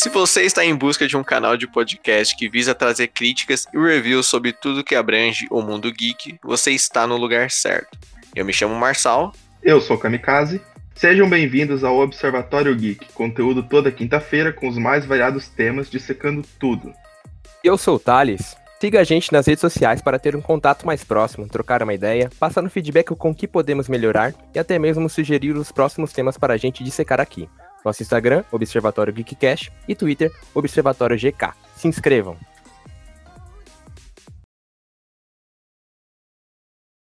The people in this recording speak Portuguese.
Se você está em busca de um canal de podcast que visa trazer críticas e reviews sobre tudo que abrange o mundo geek, você está no lugar certo. Eu me chamo Marçal. Eu sou Kamikaze. Sejam bem-vindos ao Observatório Geek, conteúdo toda quinta-feira com os mais variados temas dissecando tudo. Eu sou o Thales. Siga a gente nas redes sociais para ter um contato mais próximo, trocar uma ideia, passar no feedback com o que podemos melhorar e até mesmo sugerir os próximos temas para a gente dissecar aqui. Nosso Instagram, Observatório Geekcast, e Twitter, Observatório GK. Se inscrevam!